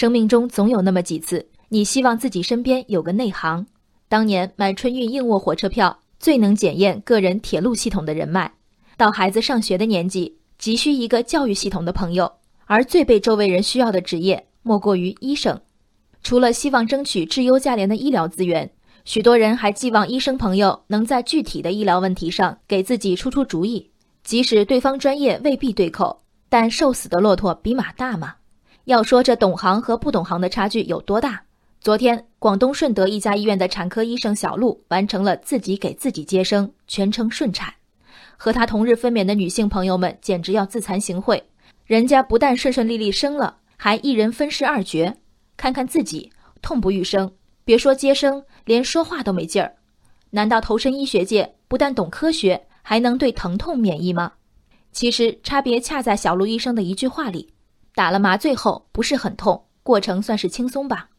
生命中总有那么几次，你希望自己身边有个内行。当年买春运硬卧火车票，最能检验个人铁路系统的人脉；到孩子上学的年纪，急需一个教育系统的朋友。而最被周围人需要的职业，莫过于医生。除了希望争取质优价廉的医疗资源，许多人还寄望医生朋友能在具体的医疗问题上给自己出出主意。即使对方专业未必对口，但瘦死的骆驼比马大嘛。要说这懂行和不懂行的差距有多大？昨天，广东顺德一家医院的产科医生小陆完成了自己给自己接生，全程顺产。和他同日分娩的女性朋友们简直要自惭形秽。人家不但顺顺利利生了，还一人分饰二角。看看自己，痛不欲生，别说接生，连说话都没劲儿。难道投身医学界，不但懂科学，还能对疼痛免疫吗？其实差别恰在小陆医生的一句话里：打了麻醉后不是很痛，过程算是轻松吧。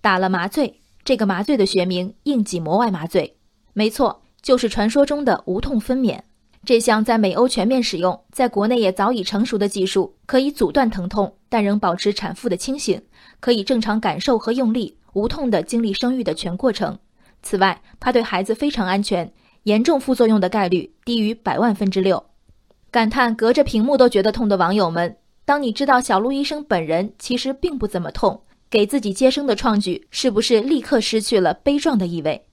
打了麻醉，这个麻醉的学名硬脊膜外麻醉，没错，就是传说中的无痛分娩。这项在美欧全面使用，在国内也早已成熟的技术，可以阻断疼痛，但仍保持产妇的清醒，可以正常感受和用力，无痛的经历生育的全过程。此外，它对孩子非常安全，严重副作用的概率低于百万分之六。感叹隔着屏幕都觉得痛的网友们，当你知道小陆医生本人其实并不怎么痛，给自己接生的创举，是不是立刻失去了悲壮的意味？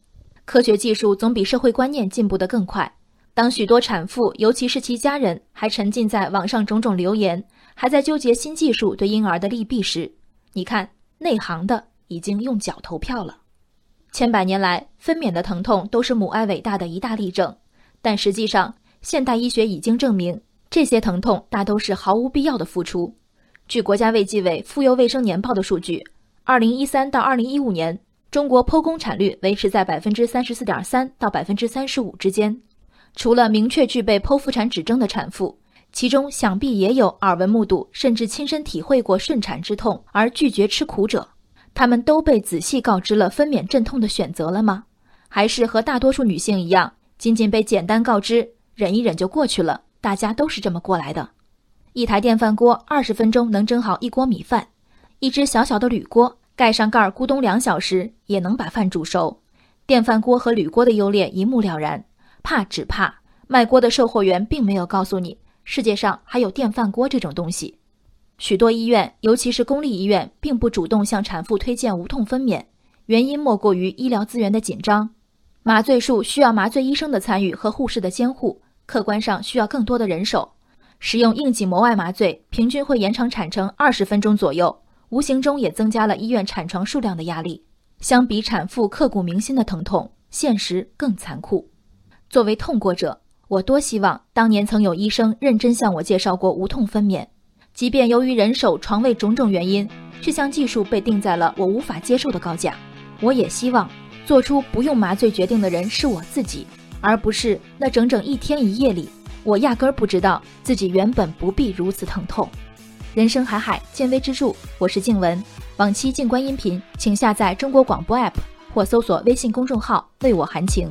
科学技术总比社会观念进步得更快。当许多产妇，尤其是其家人，还沉浸在网上种种流言，还在纠结新技术对婴儿的利弊时，你看内行的已经用脚投票了。千百年来，分娩的疼痛都是母爱伟大的一大例证，但实际上，现代医学已经证明，这些疼痛大都是毫无必要的付出。据国家卫计委妇幼卫生年报的数据，二零一三到二零一五年，中国剖宫产率维持在百分之三十四点三到百分之三十五之间。除了明确具备剖腹产指征的产妇，其中想必也有耳闻目睹甚至亲身体会过顺产之痛而拒绝吃苦者。他们都被仔细告知了分娩阵痛的选择了吗？还是和大多数女性一样，仅仅被简单告知忍一忍就过去了？大家都是这么过来的。一台电饭锅二十分钟能蒸好一锅米饭，一只小小的铝锅盖上盖儿咕咚两小时也能把饭煮熟。电饭锅和铝锅的优劣一目了然。怕只怕卖锅的售货员并没有告诉你，世界上还有电饭锅这种东西。许多医院，尤其是公立医院，并不主动向产妇推荐无痛分娩，原因莫过于医疗资源的紧张。麻醉术需要麻醉医生的参与和护士的监护，客观上需要更多的人手。使用硬脊膜外麻醉，平均会延长产程二十分钟左右，无形中也增加了医院产床数量的压力。相比产妇刻骨铭心的疼痛，现实更残酷。作为痛过者，我多希望当年曾有医生认真向我介绍过无痛分娩，即便由于人手、床位种种原因，这项技术被定在了我无法接受的高价。我也希望做出不用麻醉决定的人是我自己，而不是那整整一天一夜里，我压根儿不知道自己原本不必如此疼痛。人生海海，见微知著。我是静文，往期静观音频，请下载中国广播 APP 或搜索微信公众号为我含情。